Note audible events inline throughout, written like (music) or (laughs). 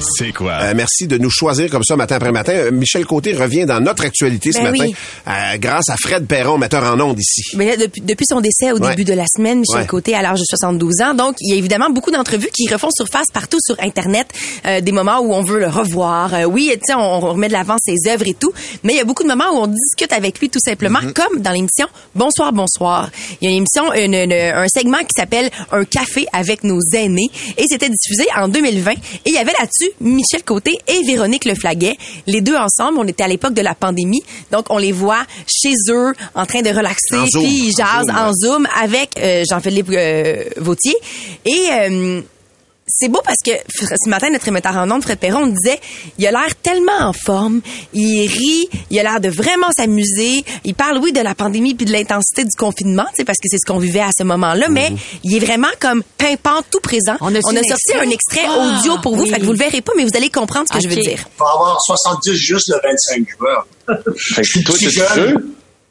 C'est quoi? Euh, merci de nous choisir comme ça matin après matin. Euh, Michel Côté revient dans notre actualité ce Ben matin oui. euh, grâce à Fred Perron, metteur en ondes ici. Mais là, depuis, depuis son décès au Ouais. début de la semaine, Michel Ouais. Côté à l'âge de 72 ans, donc il y a évidemment beaucoup d'entrevues qui refont surface partout sur Internet, euh, des moments où on veut le revoir. Euh, oui, tu sais, on, on remet de l'avant ses œuvres et tout, mais il y a beaucoup de moments où on discute avec lui tout simplement, Mm-hmm. comme dans l'émission Bonsoir, bonsoir. Il y a une émission, une- une- un segment qui s'appelle Un café avec nos aînés, et c'était diffusé en 2020. Et il y avait là-dessus Michel Côté et Véronique Leflaguet, les deux ensemble. On était à l'époque de la pandémie, donc on les voit chez eux en train de relaxer, puis ils En jasent Zoom, en. Zoom avec euh, Jean-Philippe euh, Vautier. Et euh, c'est beau parce que ce matin, notre émetteur en ondes, Fred Perron, disait il a l'air tellement en forme, il rit, il a l'air de vraiment s'amuser. Il parle, oui, de la pandémie puis de l'intensité du confinement, tu sais, parce que c'est ce qu'on vivait à ce moment-là, mais Mhm. il est vraiment comme pimpant, tout présent. On a sorti extrait? un extrait Ah, audio pour vous, oui. fait que vous le verrez pas, mais vous allez comprendre ce que je veux dire. Il va avoir 70 juste le 25 juin. Fait que toi, t'es sûr?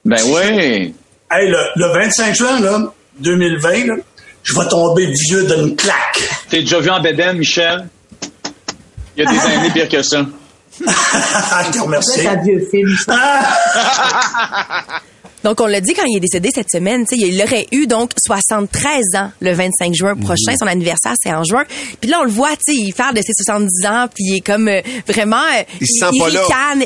Ben ouais. Hey, le, le 25 juin, là, 2020, là, je vais tomber vieux d'une claque. T'es déjà vu en bédaine, Michel? Il y a des (laughs) années pire que ça. je te remercie. C'est un vieux film. (laughs) Donc, on l'a dit quand il est décédé cette semaine, tu sais, il aurait eu donc 73 ans le 25 juin prochain. Son anniversaire, c'est en juin. Puis là, on le voit, tu sais, il parle de ses 70 ans, puis il est comme euh, vraiment... euh, Il se sent pas là.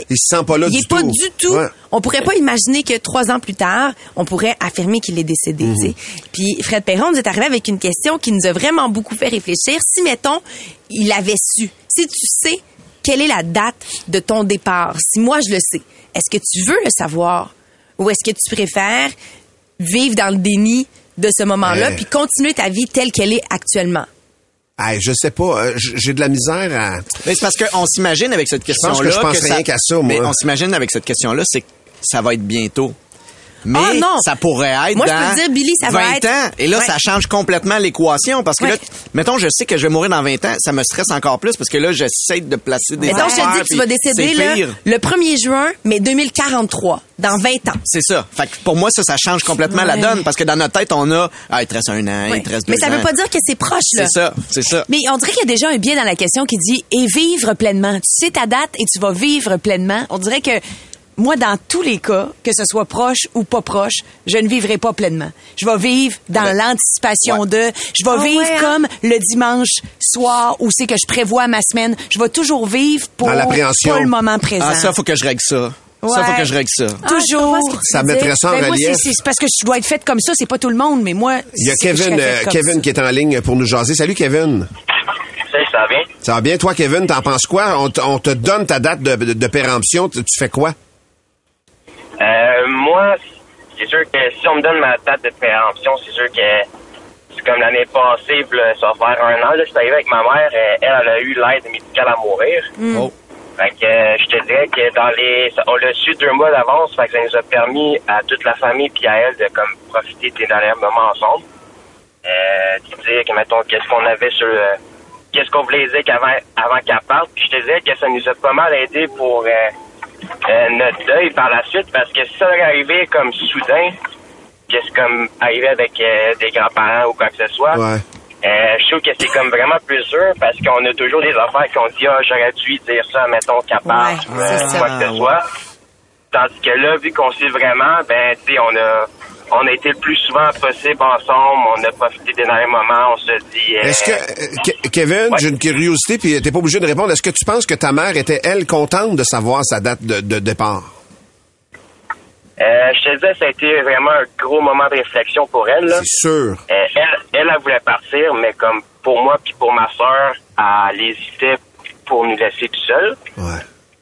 Il se sent pas là Il du est pas tout. du tout. Ouais. On pourrait pas imaginer que trois ans plus tard, on pourrait affirmer qu'il est décédé. Mhm. sais. Puis Fred Perron nous est arrivé avec une question qui nous a vraiment beaucoup fait réfléchir. Si, mettons, il avait su, si tu sais quelle est la date de ton départ, si moi je le sais, est-ce que tu veux le savoir? Ou est-ce que tu préfères vivre dans le déni de ce moment-là puis continuer ta vie telle qu'elle est actuellement? Hey, je sais pas, euh, j'ai de la misère à... Mais c'est parce qu'on s'imagine avec cette question-là. que je pense rien qu'à ça, moi. Mais on s'imagine avec cette question-là, c'est que ça va être bientôt. Mais Ah, non. ça pourrait être Moi, je peux dans dire, Billy, ça 20 va être- ans. Et là, Ouais. ça change complètement l'équation. Parce que Ouais. là, mettons, je sais que je vais mourir dans 20 ans, ça me stresse encore plus parce que là, j'essaie de placer des Mais donc, je te dis que tu vas décéder là, le 1er juin, mais 2043, dans 20 ans. C'est ça. Fait que pour moi, ça, ça change complètement la Ouais. donne parce que dans notre tête, on a, ah, il te reste un an, Ouais. il te reste deux Mais ça ans. veut pas dire que c'est proche, là. C'est ça, c'est ça. Mais on dirait qu'il y a déjà un biais dans la question qui dit et vivre pleinement. Tu sais ta date et tu vas vivre pleinement. On dirait que moi, dans tous les cas, que ce soit proche ou pas proche, je ne vivrai pas pleinement. Je vais vivre dans Ben, l'anticipation ouais. de. Je vais Ah vivre ouais, hein? comme le dimanche soir où c'est que je prévois ma semaine. Je vais toujours vivre pour Dans l'appréhension. pas le moment présent. Ah, ça, faut que je règle ça. Ça, faut que je règle ça. Ah, Toujours. Ça mettrait ça en Ben, moi, relief. c'est- parce que je dois être faite comme ça. C'est pas tout le monde, mais moi. Il y a c'est que je Kevin, euh, Kevin ça. qui est en ligne pour nous jaser. Salut Kevin. Salut, ça va bien? Ça va bien, toi Kevin, t'en penses quoi? On, te donne ta date de, de, de péremption, tu, tu fais quoi? Euh, moi, c'est sûr que si on me donne ma date de péremption, c'est sûr que c'est comme l'année passée, là, ça va faire un an, là, je suis arrivé avec ma mère, euh, elle, elle a eu l'aide médicale à mourir. Oh. Fait que euh, je te dirais que dans les. ça- On l'a su deux mois d'avance, fait que ça nous a permis à toute la famille puis à elle de comme profiter des derniers moments ensemble. Euh, dire que mettons qu'est-ce qu'on avait sur le- qu'est-ce qu'on voulait dire qu'avant avant qu'elle parte. Puis je te dirais que ça nous a pas mal aidé pour euh, euh, notre deuil par la suite parce que si ça aurait arrivé comme soudain, que c'est comme arrivé avec euh, des grands-parents ou quoi que ce soit, Ouais. euh, je trouve que c'est comme vraiment plus dur parce qu'on a toujours des affaires qu'on dit ah j'aurais dû dire ça mettons capable Ouais, quoi que ce ouais. soit tandis que là vu qu'on sait vraiment ben tu sais on a on a été le plus souvent possible ensemble on a profité des derniers moments on se dit euh, Est-ce que, euh, Ke- Kevin, Ouais. j'ai une curiosité, puis t'es pas obligé de répondre. Est-ce que tu penses que ta mère était, elle, contente de savoir sa date de, de départ? euh, je te disais ça a été vraiment un gros moment de réflexion pour elle. C'est sûr. Euh, elle, elle, elle voulait partir, mais comme pour moi puis pour ma soeur, elle hésitait pour nous laisser tout seuls. Ouais.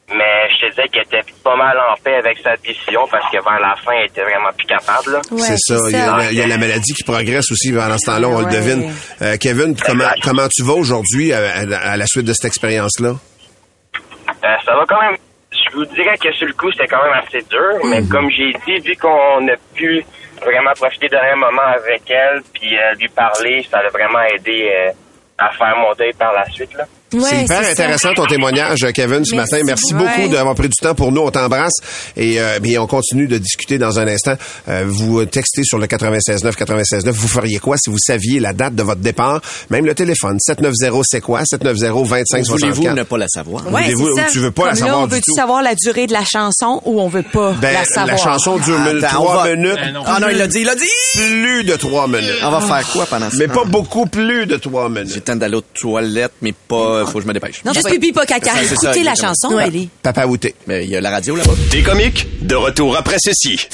Mais je te disais qu'elle était pas mal en paix avec sa décision parce que vers la fin, elle était vraiment plus capable. là. Ouais, c'est ça. Il y, a, la- il y a la maladie qui progresse aussi pendant ce temps-là, on le devine. Euh, Kevin, comment, comment tu vas aujourd'hui à, à- à la suite de cette expérience-là? Euh, ça va quand même. Je vous dirais que sur le coup, c'était quand même assez dur. Mais Mhm. comme j'ai dit, vu qu'on a pu vraiment profiter d'un moment avec elle, puis euh, lui parler, ça a vraiment aidé euh, à faire mon deuil par la suite. Là. Ouais, c'est hyper intéressant ton témoignage, Kevin, ce Merci matin. Merci beaucoup. Ouais. d'avoir pris du temps pour nous. On t'embrasse et euh, bien, on continue de discuter dans un instant. Euh, vous textez sur le 96.9, 96.9. Vous feriez quoi si vous saviez la date de votre départ? Même le téléphone, 790 c'est quoi? 790 25 Voulez-vous 64. ne pas la savoir? Ouais, Voulez-vous- c'est ça. tu veux pas la Comme là, savoir on du veut-tu tout? savoir la durée de la chanson ou on veut pas Ben, la savoir? la chanson dure Attends, trois on va- minutes. Ah non, il l'a dit, il l'a dit! Plus de trois minutes. On va faire quoi pendant ce Mais temps? pas beaucoup plus de trois minutes. J'ai le temps d'aller aux toilettes, mais pas, faut que je me dépêche. Non, Juste pipi, pas caca. Écoutez la chanson. Billy. Papa Outé. Mais il y a la radio là-bas. Des comiques, de retour après ceci. 96.9,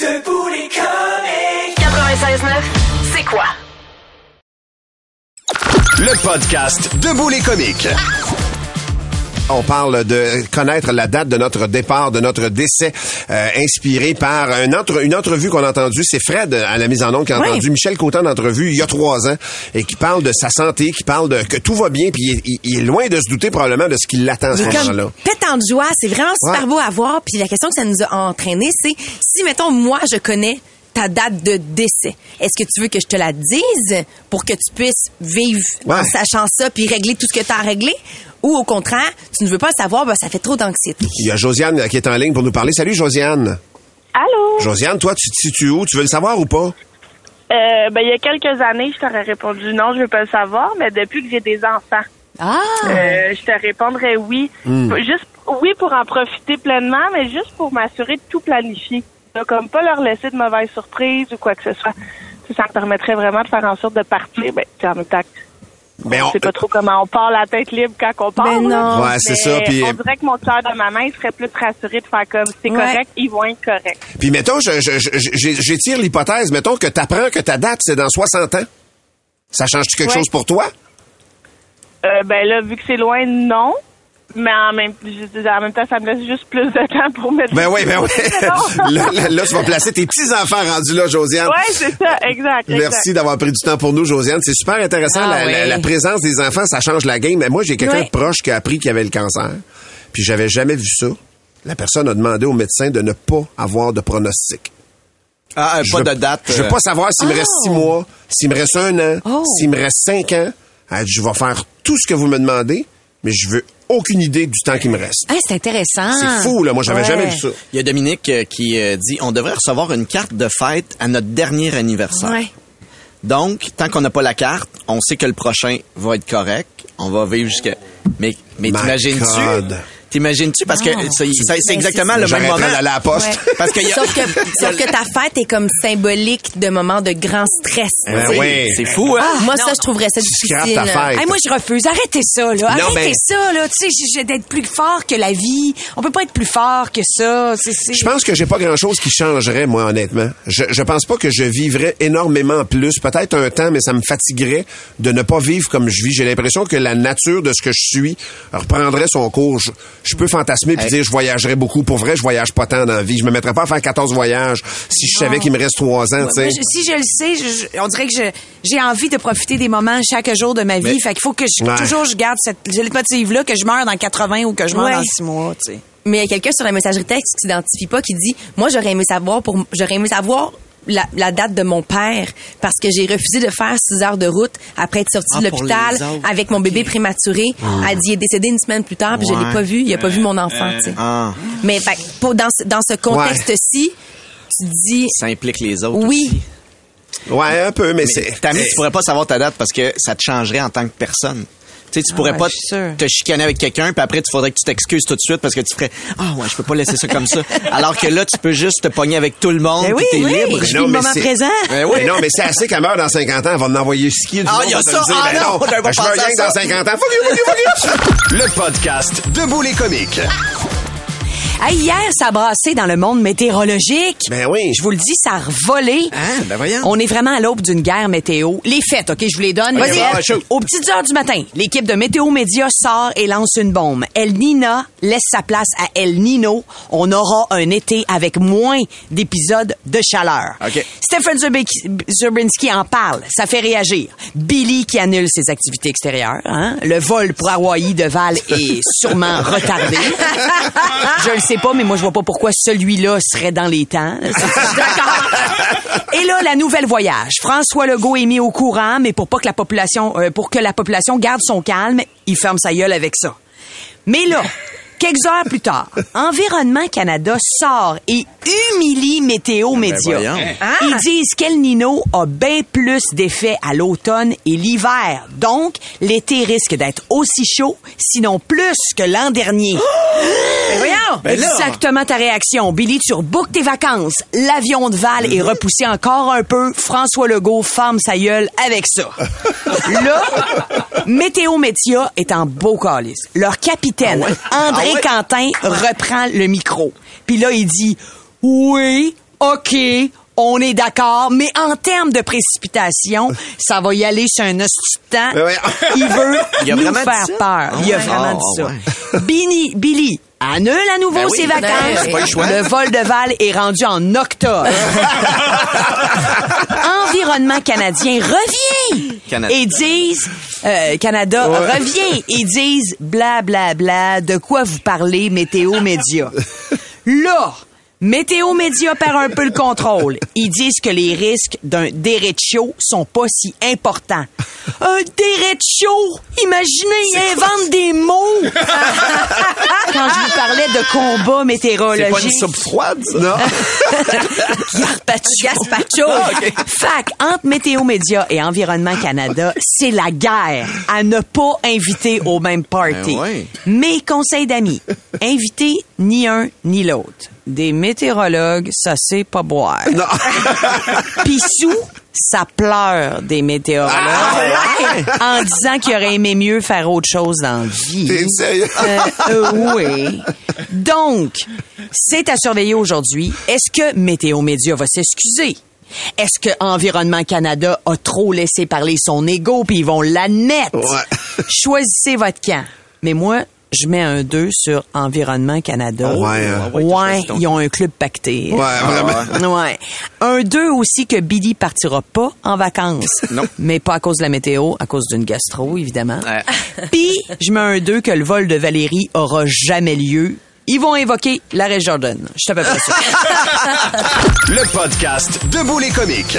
c'est quoi? Le podcast Debout les comiques. On parle de connaître la date de notre départ, de notre décès, euh, inspiré par un entre- une entrevue qu'on a entendue. C'est Fred à la mise en onde qui a entendu Michel Cotin d'entrevue il y a trois ans et qui parle de sa santé, qui parle de que tout va bien, puis il, est- il- il est loin de se douter probablement de ce qui l'attend à ce moment-là. tête en joie, c'est vraiment super Ouais. beau à voir. Puis la question que ça nous a entraîné, c'est si mettons moi je connais ta date de décès, est-ce que tu veux que je te la dise pour que tu puisses vivre en sachant ça puis régler tout ce que tu as à régler, ou au contraire tu ne veux pas le savoir, ben, ça fait trop d'anxiété. Il y a Josiane qui est en ligne pour nous parler. Salut Josiane. Allô? Josiane, toi, tu te situes où? Tu veux le savoir ou pas? Euh, ben, il y a quelques années, je t'aurais répondu non, je veux pas le savoir, mais depuis que j'ai des enfants, Ah! euh, je te répondrais oui. Juste, oui pour en profiter pleinement, mais juste pour m'assurer de tout planifier. Comme pas leur laisser de mauvaises surprises ou quoi que ce soit. Ça me permettrait vraiment de faire en sorte de partir, ben, en même temps, Ben, on on- sait pas trop comment on part la tête libre quand on part. Ben là. non. Ouais, c'est Mais ça, puis- on dirait que mon cœur de maman, il serait plus rassuré de faire comme c'est Ouais. correct, ils vont être corrects. Puis mettons, je- je- je- j'étire l'hypothèse, mettons que tu apprends que ta date, c'est dans 60 ans. Ça change-tu quelque Ouais. chose pour toi? Euh, ben là, vu que c'est loin, non. Mais en même, en même temps, ça me laisse juste plus de temps pour me Ben oui, ben oui. (laughs) (laughs) Là, là, là, tu vas placer tes petits-enfants rendus là, Josiane. Ouais, c'est ça, exact. exact. Merci d'avoir pris du temps pour nous, Josiane. C'est super intéressant. Ah la, oui. la- la présence des enfants, ça change la game. Mais moi, j'ai quelqu'un de proche qui a appris qu'il avait le cancer. Puis j'avais jamais vu ça. La personne a demandé au médecin de ne pas avoir de pronostic. Ah, euh, Je pas veux- de date. Je veux euh, pas savoir s'il me reste six mois, s'il me reste un an, Oh. s'il me reste cinq ans. Elle dit, je vais faire tout ce que vous me demandez, mais je veux aucune idée du temps qui me reste. Ah, c'est intéressant. C'est fou, là. Moi, j'avais Ouais. jamais vu ça. Il y a Dominique euh, qui euh, dit on devrait recevoir une carte de fête à notre dernier anniversaire. Ouais. Donc, tant qu'on n'a pas la carte, on sait que le prochain va être correct. On va vivre jusqu'à. Mais, mais t'imagines-tu? T'imagines-tu? Parce que c'est c'est- c'est exactement le même moment. à la poste. Ouais. (laughs) Parce qu'il y a- sauf, que, (laughs) sauf que ta fête est comme symbolique de moments de grand stress. Ben Oui, oui. C'est fou, hein? Moi, non. ça, je trouverais ça difficile. ta fête. Hey, moi, je refuse. Arrêtez ça, là. Non, Arrêtez ben- ça, là. Tu sais, d'être plus fort que la vie. On peut pas être plus fort que ça. C'est, c'est... Je pense que j'ai pas grand chose qui changerait, moi, honnêtement. Je, je pense pas que je vivrais énormément plus. Peut-être un temps, mais ça me fatiguerait de ne pas vivre comme je vis. J'ai l'impression que la nature de ce que je suis reprendrait son cours. Je, je peux fantasmer puis Hey. dire je voyagerais beaucoup. Pour vrai, je voyage pas tant dans la vie. Je me mettrais pas à faire 14 voyages si je savais qu'il me reste 3 ans, tu sais. Moi, je- si je le sais, je- on dirait que je- j'ai envie de profiter des moments chaque jour de ma vie. Mais- fait qu'il faut que je, Ouais. toujours je garde cette motive-là, que je meurs dans 80 ou que je meurs Ouais. dans 6 mois, tu sais. Mais il y a quelqu'un sur la messagerie texte qui s'identifie pas qui dit moi j'aurais aimé savoir pour j'aurais aimé savoir la, la date de mon père parce que j'ai refusé de faire six heures de route après être sortie Ah, de pour l'hôpital avec mon bébé prématuré. Elle dit il est décédé une semaine plus tard puis je l'ai pas vu, il a pas vu mon enfant, tu sais. Ah, Mais fait, que pour, dans ce, dans ce contexte-ci, tu dis ça implique les autres. oui. aussi. Ouais, un peu, mais, c'est. Tammy, tu pourrais pas savoir ta date parce que ça te changerait en tant que personne. Tu sais, tu pourrais ouais, pas te chicaner avec quelqu'un, puis après, tu faudrait que tu t'excuses tout de suite parce que tu ferais Ah ouais, je peux pas laisser ça comme ça. (laughs) Alors que là, tu peux juste te pogner avec tout le monde, Ben puis oui, t'es oui. libre. Non, mais moment c'est- présent. Ben oui. Mais non, mais c'est assez qu'elle meurt dans 50 ans, elle va en envoyer skier du Ah, monde il y a ça. dire. Ah Ben non, pas je meurs pensé à rien que ça. dans 50 ans. Fuck you, fuck you, fuck you. Le podcast Debout les comiques. Hey, hier, ça a brassé dans le monde météorologique. Ben oui. Je vous le dis, ça a revolé. Ah, ben voyons. On est vraiment à l'aube d'une guerre météo. Les faits, OK, je vous les donne. Ok, Les va, faits. shoot. Aux petites heures du matin, l'équipe de Météo Média sort et lance une bombe. El Nina laisse sa place à El Nino. On aura un été avec moins d'épisodes de chaleur. OK. Stephen Zurbi- Zurbinski en parle. Ça fait réagir. Billy qui annule ses activités extérieures. Hein? Le vol pour Hawaï de Val est sûrement retardé. (laughs) Je le sais sais pas, mais moi, je vois pas pourquoi celui-là serait dans les temps. (laughs) Et là, la nouvelle voyage. François Legault est mis au courant, mais pour pas que la population, euh, pour que la population garde son calme, il ferme sa gueule avec ça. Mais là, quelques heures plus tard, Environnement Canada sort et humilie Météo Média. voyons. Ils disent qu'El Nino a bien plus d'effet à l'automne et l'hiver. Donc, l'été risque d'être aussi chaud, sinon plus que l'an dernier. Ben voyons! Ben. Exactement ta réaction. Billy, tu rebookes tes vacances. L'avion de Val est repoussé encore un peu. François Legault ferme sa gueule avec ça. (laughs) Là, Météo Média est en beau calice. Leur capitaine, André Ah ouais? Quentin, reprend le micro. Puis là, il dit, oui, OK, on est d'accord, mais en termes de précipitation, (laughs) ça va y aller sur un temps. Il veut (laughs) Il a nous faire peur. Il a vraiment Ah, dit ça. Billy, Billy, annule à nouveau Ben oui, ses ben, vacances. pas le choix. Le vol de Val est rendu en octobre. (laughs) Environnement canadien revient Canada. et disent euh, Canada revient et disent bla bla bla de quoi vous parlez météo média? (laughs) Là, Météo Média perd un peu le contrôle. Ils disent que les risques d'un dérecho sont pas si importants. Un dérecho! Imaginez, ils inventent des mots! (laughs) Quand je vous parlais de combat C'est météorologique. pas une soupe froide, ça? Non. (laughs) Gaspacho. Gaspacho. Fac, entre Météo Média et Environnement Canada, c'est la guerre à ne pas inviter au même party. Ben ouais. Mes conseils d'amis, invitez ni un ni l'autre. Des météorologues, ça sait pas boire. Non. (laughs) Puis sous, ça pleure des météorologues Ah, en disant qu'il aurait aimé mieux faire autre chose dans la vie. T'es sérieux? Euh, euh, oui. Donc, c'est à surveiller aujourd'hui. Est-ce que Météo Média va s'excuser? Est-ce que Environnement Canada a trop laissé parler son ego puis ils vont l'admettre? Ouais. Choisissez votre camp. Mais moi, je mets un 2 sur Environnement Canada. Ouais, hein. ouais, Ouais, ton ils ont un club pacté. Ouais, vraiment. Ouais. Un 2 aussi que Billy partira pas en vacances. (laughs) Non. Mais pas à cause de la météo, à cause d'une gastro, évidemment. Ouais. (laughs) Puis, je mets un 2 que le vol de Valérie aura jamais lieu. Ils vont invoquer l'arrêt Jordan. Je suis à peu près sûr. Le podcast Debout les comiques.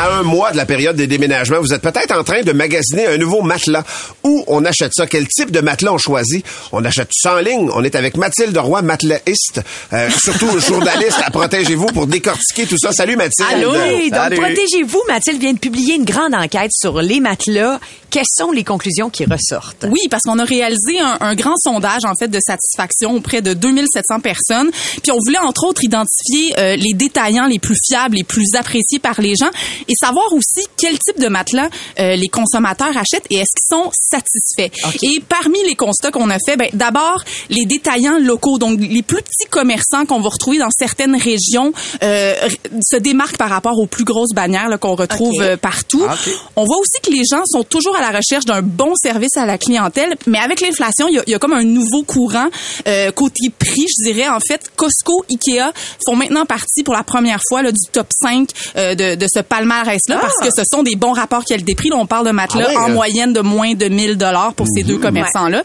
À un mois de la période des déménagements, vous êtes peut-être en train de magasiner un nouveau matelas. Où on achète ça? Quel type de matelas on choisit? On achète ça en ligne. On est avec Mathilde Roy, matelaiste. Euh, surtout (laughs) journaliste à Protégez-vous pour décortiquer tout ça. Salut Mathilde. Allô? Oui, donc Salut. protégez-vous. Mathilde vient de publier une grande enquête sur les matelas. Quelles sont les conclusions qui ressortent? Oui, parce qu'on a réalisé un, un grand sondage en fait de satisfaction auprès de 2700 personnes. Puis on voulait entre autres identifier euh, les détaillants les plus fiables, les plus appréciés par les gens et savoir aussi quel type de matelas euh, les consommateurs achètent et est-ce qu'ils sont satisfaits. Et parmi les constats qu'on a fait, ben, d'abord les détaillants locaux, donc les plus petits commerçants qu'on va retrouver dans certaines régions, euh, se démarquent par rapport aux plus grosses bannières qu'on retrouve euh, partout. Ah. On voit aussi que les gens sont toujours à la recherche d'un bon service à la clientèle, mais avec l'inflation, il y y a comme un nouveau courant euh, côté prix, je dirais. En fait, Costco, Ikea font maintenant partie pour la première fois là, du top 5 euh, de, de ce palmarès-là parce que ce sont des bons rapports qualité-prix. Là, on parle de matelas Ah ouais, en moyenne de moins de 1000 dollars pour ces deux commerçants-là.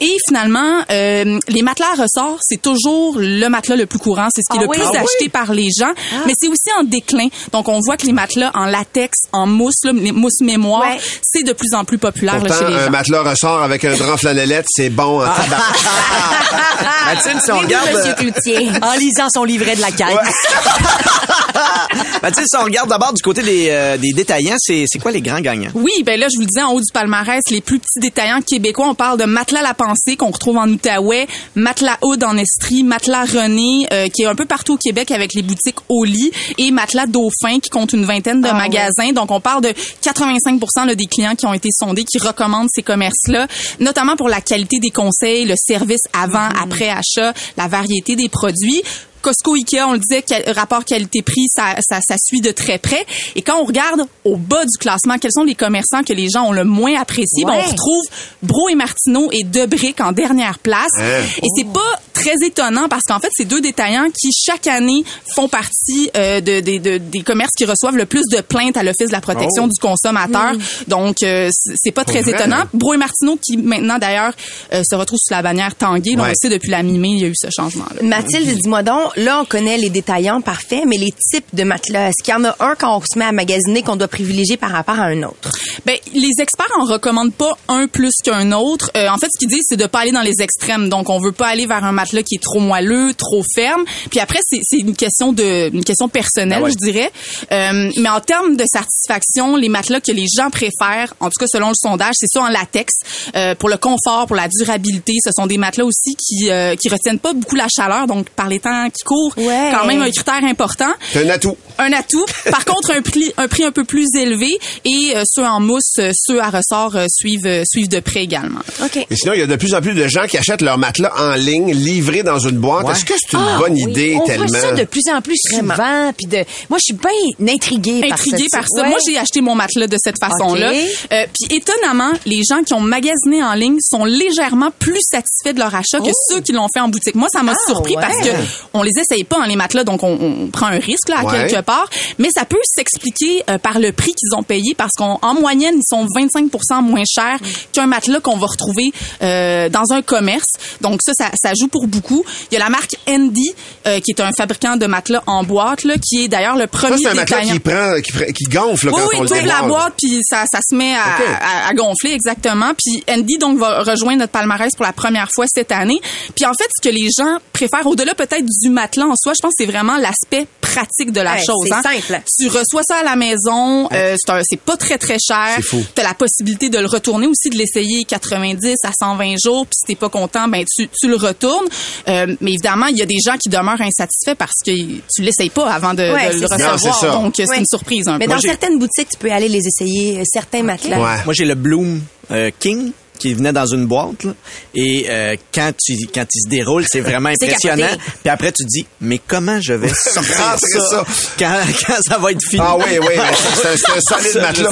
Et finalement, euh, les matelas à ressort, c'est toujours le matelas le plus courant. C'est ce qui est Ah le oui? plus Ah acheté par les gens. Mais c'est aussi en déclin. Donc, on voit que les matelas en latex, en mousse, là, les mousses mémoire, Ouais. c'est de plus en plus populaire là, Pourtant, chez les un gens. matelas ressort avec un drap flanellette, c'est bon. tabarnak. (laughs) Mathilde, si on regarde, Monsieur Cloutier. En lisant son livret de la caisse. (laughs) Mathilde, si on regarde d'abord du côté des, euh, des détaillants, c'est c'est quoi les grands gagnants? Oui, ben là, je vous le disais, en haut du palmarès, les plus petits détaillants québécois, on parle de Matelas La Pensée, qu'on retrouve en Outaouais, Matelas Hood en Estrie, Matelas René, euh, qui est un peu partout au Québec avec les boutiques au lit, et Matelas Dauphin, qui compte une vingtaine de magasins. Donc, on parle de 85 là, des clients qui ont été sondés, qui recommandent ces commerces-là, notamment pour la qualité des conseils, le service avant, après achat, la variété des produits. Costco, Ikea, on le disait, quel- rapport qualité-prix, ça, ça, ça suit de très près. Et quand on regarde au bas du classement, quels sont les commerçants que les gens ont le moins appréciés, ben, on retrouve Bro et Martineau et Debrick en dernière place. Hein? Et c'est pas très étonnant parce qu'en fait, c'est deux détaillants qui, chaque année, font partie euh, de, de- de- des commerces qui reçoivent le plus de plaintes à l'Office de la protection Oh. du consommateur. Donc, euh, c'est pas très vrai? étonnant. Bro et Martineau, qui maintenant, d'ailleurs, euh, se retrouve sous la bannière Tanguay. Donc, Ouais. on le sait, depuis la mi-mai, il y a eu ce changement-là. Mathilde, dis-moi donc, là, on connaît les détaillants parfaits, mais les types de matelas, est-ce qu'il y en a un quand on se met à magasiner qu'on doit privilégier par rapport à un autre? Ben, les experts en recommandent pas un plus qu'un autre. Euh, en fait, ce qu'ils disent, c'est de pas aller dans les extrêmes. Donc, on veut pas aller vers un matelas qui est trop moelleux, trop ferme. Puis après, c'est c'est une question de, une question personnelle, Ah ouais. je dirais. Euh, mais en termes de satisfaction, les matelas que les gens préfèrent, en tout cas selon le sondage, c'est ça en latex. Euh, pour le confort, pour la durabilité, ce sont des matelas aussi qui euh, qui retiennent pas beaucoup la chaleur. Donc, par les temps courent, Ouais. quand même un critère important C'est un atout. un atout. Par contre, un prix, un prix un peu plus élevé et euh, ceux en mousse, euh, ceux à ressort euh, suivent, euh, suivent de près également. OK. Et sinon, il y a de plus en plus de gens qui achètent leur matelas en ligne, livrés dans une boîte. Ouais. Est-ce que c'est une Ah, bonne oui, idée on tellement? voit ça de plus en plus souvent. Puis de, moi, je suis bien intriguée par ça. Intriguée par ça. Ouais. Moi, j'ai acheté mon matelas de cette façon-là. OK. Euh, Puis étonnamment, les gens qui ont magasiné en ligne sont légèrement plus satisfaits de leur achat que ceux qui l'ont fait en boutique. Moi, ça m'a Ah, surpris ouais. parce que on les essaye pas, hein, les matelas, donc on, on prend un risque là à Ouais. quelque part. Mais ça peut s'expliquer euh, par le prix qu'ils ont payé parce qu'en en moyenne, ils sont 25 moins chers qu'un matelas qu'on va retrouver euh, dans un commerce. Donc ça, ça, ça joue pour beaucoup. Il y a la marque Andy, euh, qui est un fabricant de matelas en boîte, là, qui est d'ailleurs le Ça, premier c'est un matelas qui prend, qui, qui gonfle là, Oui, quand oui, on ouvres la boîte puis ça, ça se met à- à gonfler exactement. Puis Andy donc va rejoindre notre palmarès pour la première fois cette année. Puis en fait, ce que les gens préfèrent au-delà peut-être du matelas en soi, je pense que c'est vraiment l'aspect pratique de la Ouais, chose. c'est hein. simple. Tu reçois ça à la maison, euh, c'est un- c'est pas très très cher. C'est fou. Tu as la possibilité de le retourner aussi, de l'essayer 90 à 120 jours. Puis si t'es pas content, ben tu, tu le retournes. Euh, mais évidemment, il y a des gens qui demeurent insatisfaits parce que tu l'essayes pas avant de, Ouais, de le c'est ça. Non, recevoir. c'est ça. Donc c'est Ouais. une surprise un Mais peu. dans j'ai- certaines boutiques, tu peux aller les essayer, euh, certains matelas. Ouais. Moi, j'ai le Bloom euh, King qui venait dans une boîte là. et euh, quand tu quand il se déroule c'est vraiment (laughs) impressionnant puis après tu te dis mais comment je vais (laughs) sortir Rentrer ça, ça. Quand, quand ça va être fini? Ah oui, oui, c'est un, solide matelas.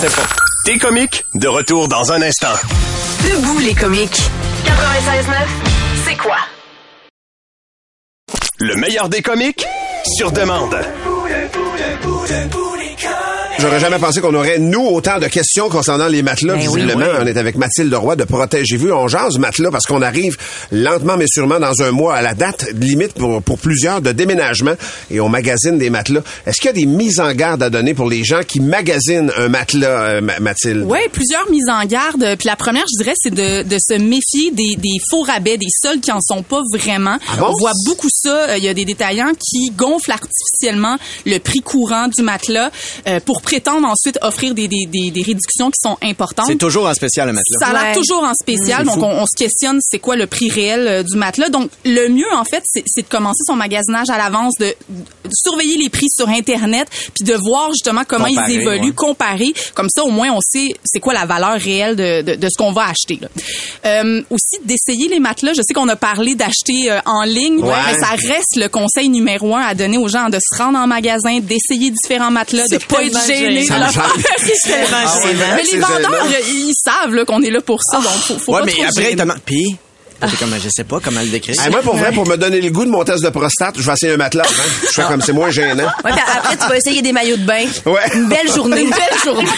T'es comique, de retour dans un instant. Debout les comiques. 96.9, c'est quoi? Le meilleur des comiques, sur demande. J'aurais jamais pensé qu'on aurait, nous, autant de questions concernant les matelas, Ben oui, visiblement. On est avec Mathilde Roy de Protégez-vous. On jase matelas parce qu'on arrive lentement mais sûrement dans un mois à la date limite pour, pour plusieurs de déménagement et on magasine des matelas. Est-ce qu'il y a des mises en garde à donner pour les gens qui magasinent un matelas, euh, Ma- Mathilde? Oui, plusieurs mises en garde. Puis la première, je dirais, c'est de, de se méfier des, des faux rabais, des soldes qui en sont pas vraiment. Ah bon? On voit beaucoup ça. Euh, Il y a des détaillants qui gonflent artificiellement le prix courant du matelas euh, pour prétendre ensuite offrir des, des, des, des réductions qui sont importantes. c'est toujours en spécial le matelas Ça a l'air Ouais. toujours en spécial, donc on, on se questionne c'est quoi le prix réel euh, du matelas. Donc le mieux en fait, c'est c'est de commencer son magasinage à l'avance, de, de surveiller les prix sur internet, puis de voir justement comment Comparer, ils évoluent, ouais. comparer. Comme ça, au moins, on sait c'est quoi la valeur réelle de, de, de ce qu'on va acheter. Là. Euh, aussi d'essayer les matelas. Je sais qu'on a parlé d'acheter euh, en ligne, Ouais. mais ça reste le conseil numéro un à donner aux gens de se rendre en magasin, d'essayer différents matelas, de pas être gêné. Ça me faire. gêne. C'est tellement Ah ouais, gênant. Mais les vendeurs, ils savent qu'on est là pour ça, donc faut, faut ouais pas mais trop après gêner. puis c'est comme je sais pas comment le décrire Ah, moi, pour vrai, pour me donner le goût de mon test de prostate, je vais essayer un matelas. hein. Je fais comme c'est moins gênant. Ouais, puis après, tu vas essayer des maillots de bain. Ouais. Une belle journée. (laughs) Une belle journée.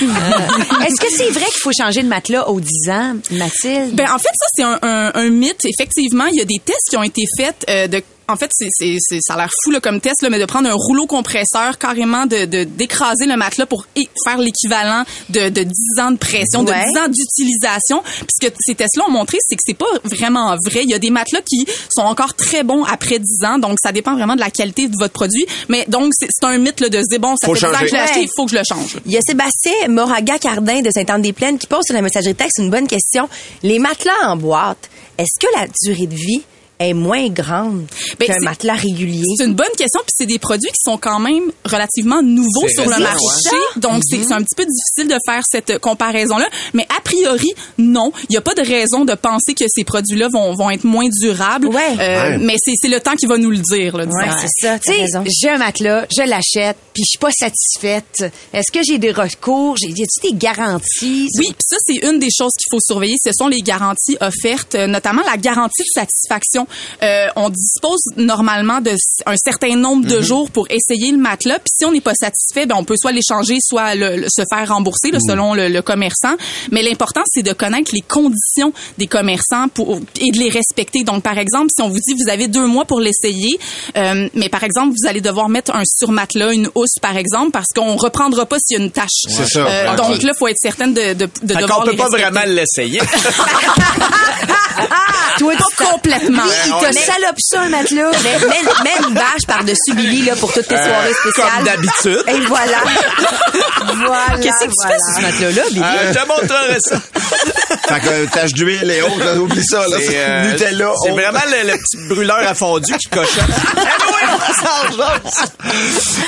Est-ce que c'est vrai qu'il faut changer de matelas aux 10 ans, Mathilde? Ben en fait ça c'est un, un, un mythe. Effectivement, il y a des tests qui ont été faits euh, de en fait, c'est, c'est, c'est- ça a l'air fou là, comme test, là, mais de prendre un rouleau compresseur, carrément de, de d'écraser le matelas pour é- faire l'équivalent de, de 10 ans de pression, Ouais. de 10 ans d'utilisation. Puis ce que ces tests-là ont montré, c'est que c'est pas vraiment vrai. Il y a des matelas qui sont encore très bons après 10 ans, donc ça dépend vraiment de la qualité de votre produit. Mais donc, c'est, c'est un mythe là, de se dire, bon, ça Faut fait 10 ans changer. que je l'ai acheté, Ouais. il faut que je le change. Il y a Sébastien Moraga-Cardin de Sainte-Anne-des-Plaines qui pose sur la messagerie texte une bonne question. Les matelas en boîte, est-ce que la durée de vie est moins grande Ben, qu'un c'est- matelas régulier? C'est une bonne question, puis c'est des produits qui sont quand même relativement nouveaux sur le marché. ouais. Donc, c'est c'est un petit peu difficile de faire cette comparaison-là. Mais a priori, non. Il n'y a pas de raison de penser que ces produits-là vont, vont être moins durables. Ouais. Euh, Ouais. Mais c'est c'est le temps qui va nous le dire, là, disons. Ouais, c'est ça, Tu sais, j'ai un matelas, je l'achète, puis je suis pas satisfaite. Est-ce que j'ai des recours? J'ai, y a-tu des garanties? Oui, puis ça c'est une des choses qu'il faut surveiller. Ce sont les garanties offertes, euh, notamment la garantie de satisfaction. Euh, on dispose normalement de s- un certain nombre de jours pour essayer le matelas. Puis si on n'est pas satisfait, ben on peut soit l'échanger, soit le, le- se faire rembourser là, selon le, le commerçant. Mais l'important c'est de connaître les conditions des commerçants pour et de les respecter. Donc par exemple, si on vous dit vous avez deux mois pour l'essayer, euh, mais par exemple vous allez devoir mettre un surmatelas, une housse par exemple, parce qu'on reprendra pas s'il y a une tache. C'est ça. Euh, Ouais. donc là, faut être certaine de, de, de devoir qu'on peut les pas respecter. vraiment l'essayer. (laughs) Toi, Pas complètement. il te salope ça, un matelas. (laughs) Mais mets, mets une bâche par-dessus Billy, là, pour toutes tes soirées spéciales. Euh, comme d'habitude. Et voilà. (laughs) voilà. Qu'est-ce que tu fais sur ce matelas-là, Billy? Euh, je te montrerai ça. (laughs) Fait que euh, tache d'huile et autres, là, oublie ça. Là, C'est, euh, Nutella. C'est vraiment le, le petit brûleur à fondu qui cochonne. (laughs)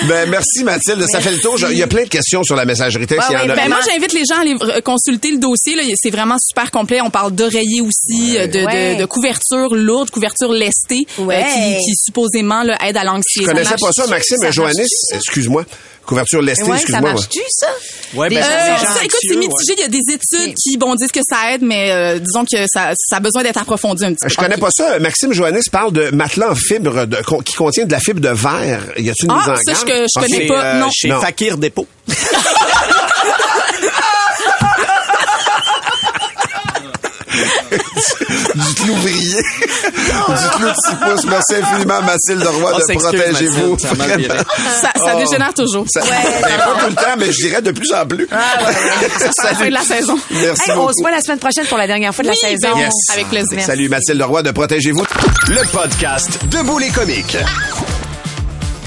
Ben, merci Mathilde, ça fait le tour. Je- Il y a plein de questions sur la messagerie texte. Il y en a Ben, moi, j'invite les gens à aller consulter le dossier. là. C'est vraiment super complet. On parle d'oreiller aussi, euh, de, de- Ouais. de, couverture lourde, couverture lestée, euh, qui, qui supposément là, aide à Je l'anxiété. connaissais pas ça? Maxime ça? Excuse-moi. Couverture lestée, Ouais, ça excuse-moi. ouais. marche-tu, ça? Ouais, ben, Euh, ça, écoute, c'est mitigé. Il y a des études qui bon disent que ça aide, mais euh, disons que ça, ça a besoin d'être approfondi un petit peu. Je connais pas ça. Maxime Joannis parle de matelas en fibre de, qui contient de la fibre de verre. Y a-t-il une Ah, mise en ça, garde? je que- je connais pas, euh, non. Chez Non. Fakir Dépôt. (laughs) Du clou brillé. du clou de 6 pouces. Merci infiniment, Mathilde Roy, On de Protégez-vous. Ça. Ça, ça Oh. dégénère toujours. Ça- ben, pas tout le temps, mais je dirais de plus en plus. (laughs) C'est la fin de la saison. Merci Hey, on se voit la semaine prochaine pour la dernière fois de Oui, la saison. Yes. avec plaisir. Salut Mathilde Roy de Protégez-vous. Le podcast Debout les comiques.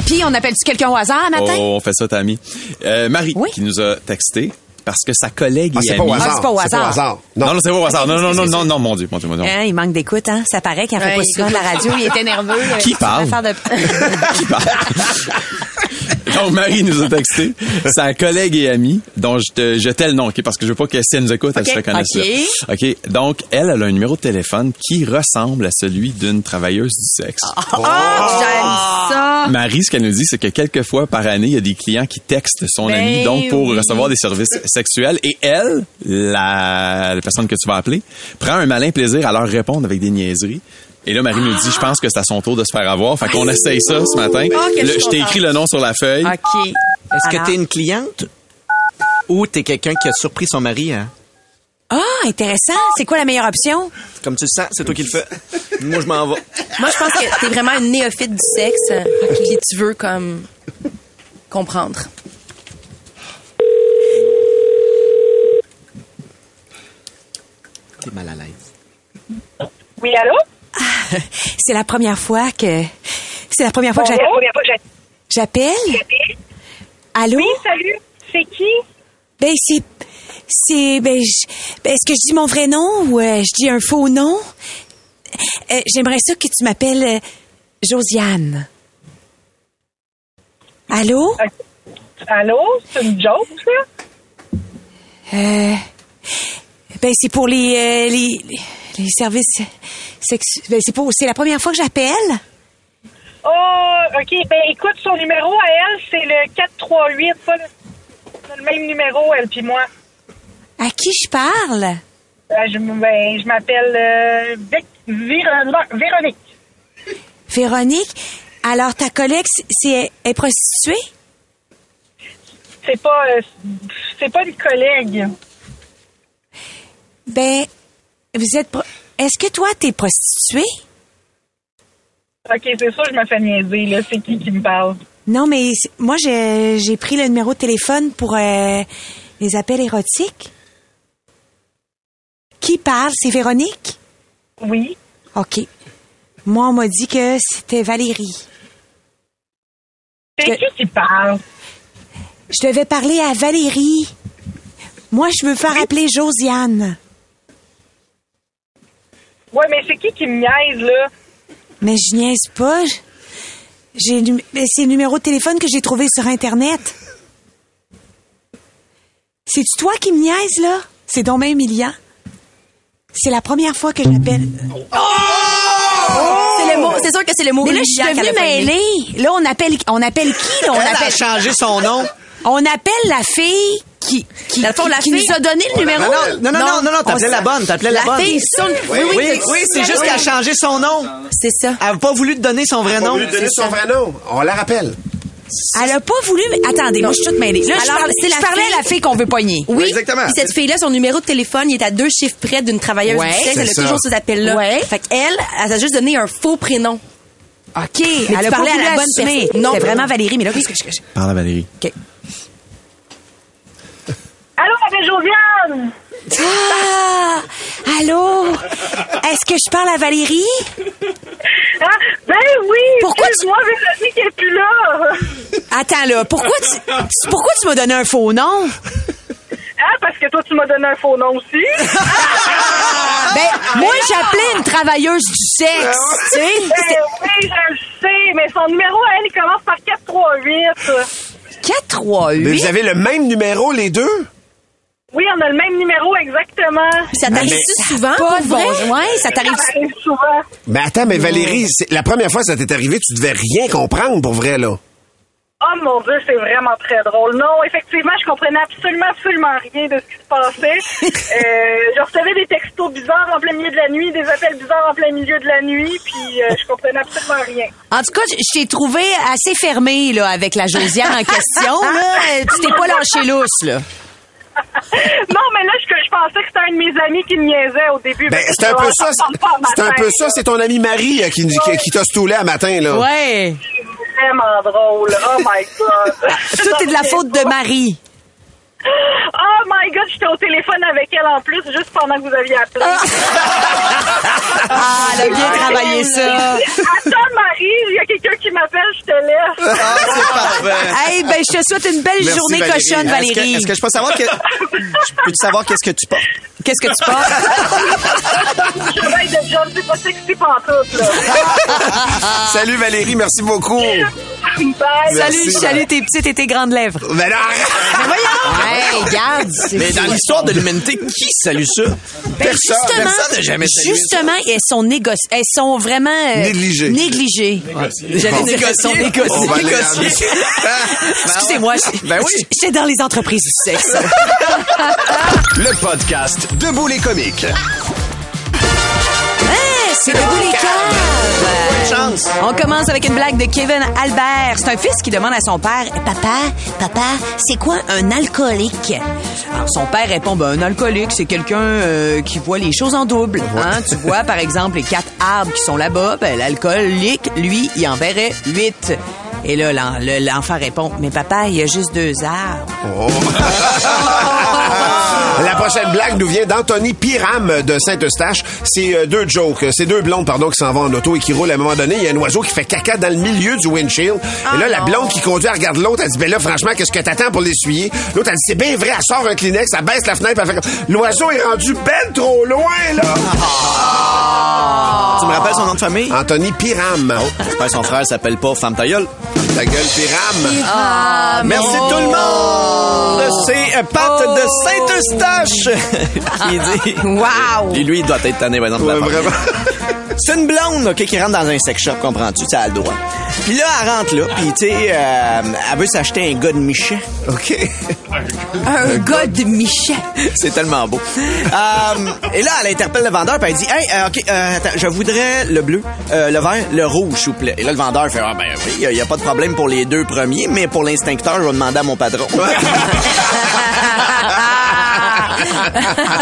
Puis, on appelle-tu quelqu'un au hasard, matin? Oh, on fait ça, Tammy. Euh, Marie, Oui. qui nous a texté parce que sa collègue Ah, c'est amie... pas au hasard. c'est pas au hasard. Non, non, c'est pas au hasard. Non, non, non, non, non, mon Dieu, mon Dieu, mon Dieu. Hein, il manque d'écoute, hein? Ça paraît qu'il fait Ouais, pas souvent de la radio. Il était nerveux. Qui parle? (laughs) Qui parle? (laughs) Donc, Marie nous a texté. Sa collègue et amie, dont je, te, je tais le nom, OK, parce que je veux pas que si elle nous écoute, elle se reconnaisse OK. là. OK. Donc, elle, elle a un numéro de téléphone qui ressemble à celui d'une travailleuse du sexe. Oh, j'aime ça. Marie, ce qu'elle nous dit, c'est que quelques fois par année, il y a des clients qui textent son Ben ami, donc pour oui. recevoir des services sexuels. Et elle, la, la personne que tu vas appeler, prend un malin plaisir à leur répondre avec des niaiseries. Et là, Marie nous dit, je pense que c'est à son tour de se faire avoir. Fait qu'on essaye ça ce matin. Oh, je Le- suis je t'ai écrit le nom sur la feuille. OK. Est-ce que t'es une cliente ou t'es quelqu'un qui a surpris son mari? Hein? Ah, intéressant. C'est quoi la meilleure option? Comme tu le sens, c'est toi qui le fais. Moi, je m'en vais. Moi, je pense que t'es vraiment une néophyte du sexe euh, qui tu veux comme comprendre. T'es mal à l'aise. Oui, allô? (laughs) C'est la première fois que... C'est la première fois que j'a- j'appelle. Allô? Oui, salut. C'est qui? Ben, c'est... C'est... Ben, ben, est-ce que je dis mon vrai nom ou euh, je dis un faux nom? Euh, J'aimerais ça que tu m'appelles euh, Josiane. Allô? Allô? C'est une joke, ça? Euh, ben, c'est pour les, les, les services sexuels. Ben, c'est pour, c'est la première fois que j'appelle. Oh, OK. Ben, écoute, son numéro à elle, c'est le 438, pas le, c'est le même numéro, elle puis moi. À qui je parle? Euh, je, ben, je m'appelle euh, Vic- Véro- Véronique. Véronique. Alors, ta collègue, c'est- c'est, est prostituée? C'est pas, euh, c'est pas une collègue. Ben, vous êtes, pro- est-ce que toi, t'es prostituée? OK, c'est ça, je me fais niaiser, là. C'est qui qui me parle? Non, mais moi, j'ai, j'ai pris le numéro de téléphone pour euh, les appels érotiques. Qui parle? C'est Véronique? Oui. OK. Moi, on m'a dit que c'était Valérie. C'est qui qui parle? Je devais parler à Valérie. Moi, je veux faire appeler Josiane. Ouais, mais c'est qui qui me niaise, là? Mais je niaise pas. J'ai c'est le numéro de téléphone que j'ai trouvé sur Internet. C'est-tu toi qui me niaises, là? C'est donc bien humiliant. C'est la première fois que je l'appelle. C'est le mot, c'est sûr que c'est le mot Mais là, je suis devenue a mêlée. Là, on appelle, on appelle qui, là? On Elle a appelle, changé son nom. on appelle la fille qui, qui, la qui fille- nous a donné le numéro. Non, non, non, non, non, non, t'appelais la bonne, t'appelais la, La bonne. fille oui, oui, oui, c'est- oui, c'est juste qu'elle a changé son nom. C'est ça. Elle n'a pas voulu te donner son vrai nom. va lui donner son vrai nom. On la rappelle. Elle a pas voulu, mais attendez, moi, je suis toute mêlée. Là, je Alors, parlais, c'est je la parlais fille- à la fille qu'on veut poigner. Oui, exactement. Puis cette fille-là, son numéro de téléphone, il est à deux chiffres près d'une travailleuse Ouais, du sexe. Elle a ça. toujours ces appels-là. Ouais. Fait qu'elle, elle a juste donné un faux prénom. OK. tu elle a parlais à voulu la bonne assumer. personne. Non. C'est vraiment Valérie, mais là, qu'est-ce que je... Parle à Valérie. OK. Josiane! Ah! Allô? Est-ce que je parle à Valérie? Ah, ben oui! Pourquoi Excuse-moi, Véronique qui est plus là! Attends, là, pourquoi tu, pourquoi tu m'as donné un faux nom? Ah, parce que toi, tu m'as donné un faux nom aussi. Ben, moi, j'appelais une travailleuse du sexe, tu sais. Ben oui, je le sais, mais son numéro, elle, il commence par 438. 4, 3, Mais 8. vous avez le même numéro, les deux? Oui, on a le même numéro exactement. Ça t'arrive-tu souvent? Pas pour vrai? ça t'arrive... Souvent. Mais attends, mais Valérie, c'est- la première fois que ça t'est arrivé, tu devais rien comprendre pour vrai, là. Oh mon Dieu, c'est vraiment très drôle. Non, effectivement, je comprenais absolument, absolument rien de ce qui se passait. (laughs) Euh, je recevais des textos bizarres en plein milieu de la nuit, des appels bizarres en plein milieu de la nuit, puis euh, je comprenais absolument rien. En tout cas, je t'ai trouvé assez fermé, là, avec la Josiane en question, là. Tu t'es pas lâché lousse, là. (laughs) Non, mais là, je, je pensais que c'était un de mes amis qui me niaisait au début. Ben, c'est un peu ça. C'est un peu ça. C'est ton ami Marie euh, qui, qui, qui t'a stoulé à matin, là. Ouais. Vraiment drôle. Oh my God. Tout est de la (laughs) faute de Marie. Oh my God, j'étais au téléphone avec elle en plus, juste pendant que vous aviez appelé. Ah, elle a bien travaillé ça. Attends, Marie, il y a quelqu'un qui m'appelle, je te laisse. Ah, c'est parfait. Hey, ben, je te souhaite une belle Merci, journée Valérie. cochonne, Est-ce que, Valérie. est-ce que je peux savoir que. je peux savoir qu'est-ce que tu portes? Qu'est-ce que tu portes? Je travaille de job, c'est pas (laughs) sexy pantoute, là. Salut Valérie, merci beaucoup. Bye. Salut, Merci, salut tes petites et tes grandes lèvres. Ben non, arrête. Hey, regarde. c'est- Mais dans l'histoire de l'humanité, qui salue ça? Ben, Personne. justement, Personne n'a jamais salué justement, elles sont négoci- elles sont vraiment euh, Négligées. négligées. J'allais Bon. dire qu'elles sont Négociées. Négociées. (laughs) Excusez-moi, Ben oui. j'étais dans les entreprises du sexe. (laughs) Le podcast Debout les comiques. Hey, c'est le bout les caves. chance. On commence avec une blague de Kevin Albert. C'est un fils qui demande à son père Papa, papa, c'est quoi un alcoolique Alors son père répond ben, Un alcoolique, c'est quelqu'un euh, qui voit les choses en double. Hein? Tu vois, par exemple, les quatre arbres qui sont là-bas. Ben, l'alcoolique, lui, il en verrait huit. Et là, l'en- le- l'enfant répond Mais papa, il y a juste deux arbres. La prochaine blague nous vient d'Anthony Piram de Saint-Eustache. C'est euh, deux jokes. C'est deux blondes, pardon, qui s'en vont en auto et qui roulent à un moment donné. Il y a un oiseau qui fait caca dans le milieu du windshield. et là, la blonde qui conduit, elle regarde l'autre. Elle dit, ben là, franchement, qu'est-ce que t'attends pour l'essuyer? L'autre, elle dit, c'est bien vrai. Elle sort un Kleenex, elle baisse la fenêtre, elle fait l'oiseau est rendu ben trop loin, là. Tu me rappelles son nom de famille? Anthony Piram. J'espère que son frère s'appelle pas Femme ta gueule. Gueule, Piram. Ah, Merci tout le monde! C'est euh, Pat de Saint-Eustache (laughs) qui dit... Wow! Et lui, il doit être tanné, par exemple, de la Ouais, vraiment. (laughs) C'est une blonde, OK, qui rentre dans un sex shop, comprends-tu? Ça a le droit. Puis là, elle rentre là, puis tu sais, euh, elle veut s'acheter un gars de Michet. OK. Un gars de Michel. C'est tellement beau. Euh, et là, elle interpelle le vendeur, puis elle dit, hey, euh, OK, euh, attends, je voudrais le bleu, euh, le vert, le rouge, s'il vous plaît. Et là, le vendeur fait, ah ben oui, il n'y a, pas de problème pour les deux premiers, mais pour l'instincteur, je vais demander à mon patron. (laughs)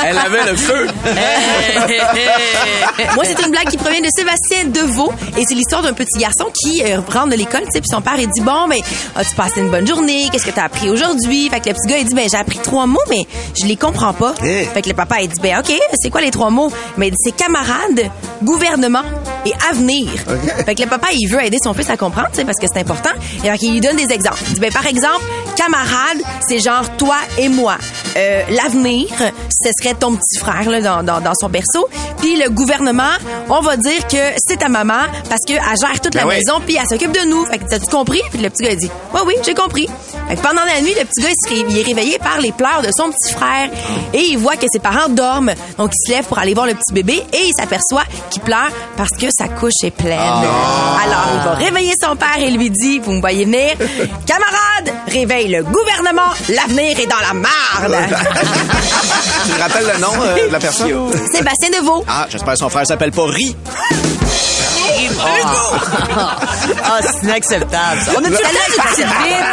elle avait le feu. (laughs) Moi, c'est une blague qui provient de Sébastien Deveau et c'est l'histoire d'un petit garçon qui euh, rentre de l'école, tu sais, puis son père il dit bon, ben, as-tu passé une bonne journée? Qu'est-ce que t'as appris aujourd'hui? Fait que le petit gars il dit ben j'ai appris trois mots, mais je les comprends pas. Eh. Fait que le papa il dit ben ok, c'est quoi les trois mots? Mais il dit c'est camarade, gouvernement et avenir. Fait que le papa il veut aider son fils à comprendre, tu sais, parce que c'est important. Et donc il lui donne des exemples. Il dit ben par exemple, camarade, c'est genre toi et moi. Euh, L'avenir, ce serait ton petit frère là, dans, dans, dans son berceau. Puis le gouvernement, on va dire que c'est ta maman parce qu'elle gère toute la Ben maison puis elle s'occupe de nous. Fait que t'as-tu compris? Puis le petit gars dit, oui, oui, j'ai compris. Fait que pendant la nuit, le petit gars, il, se ré- il est réveillé par les pleurs de son petit frère et il voit que ses parents dorment. Donc il se lève pour aller voir le petit bébé et il s'aperçoit qu'il pleure parce que sa couche est pleine. Alors il va réveiller son père et lui dit, vous me voyez venir, camarade, réveille le gouvernement, l'avenir est dans la marde. Tu te rappelles le nom euh, de la personne? Sébastien Deveau. Ah, j'espère que son frère s'appelle pas Ri. Ah, c'est inacceptable. ça. On a-tu le temps d'une petite vite?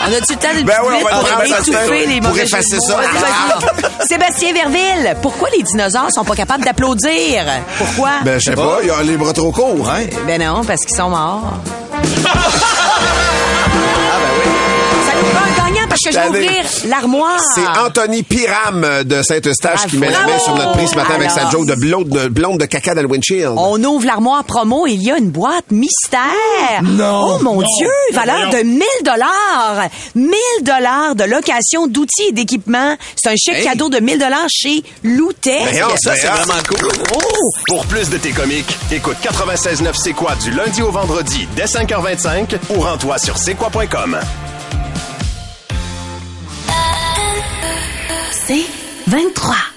On a-tu le temps d'une Ben petite oui, on vite va pour ça, étouffer les pour mauvais effacer de ça. Vas-y, vas-y. Sébastien Verville, pourquoi les dinosaures sont pas capables d'applaudir? Pourquoi? Ben, je sais pas, il a les bras trop courts. Ouais. Ben non, parce qu'ils sont morts. (laughs) parce que je vais ouvrir l'armoire. C'est Anthony Piram euh, de Saint-Eustache qui met la main sur notre prix ce matin avec sa joke de blonde de, blonde de caca dans le windshield. On ouvre l'armoire promo et il y a une boîte mystère. Non. Oh mon Dieu, valeur de 1000 dollars. 1000 dollars de location d'outils et d'équipements. C'est un chèque Hey. cadeau de 1000 dollars chez Loutec. Ben, on Ça, c'est ah. vraiment cool. Oh! Pour plus de tes comiques, écoute 96.9 C'est quoi du lundi au vendredi dès 5h25 ou rends-toi sur c'est quoi.com. C'est 23.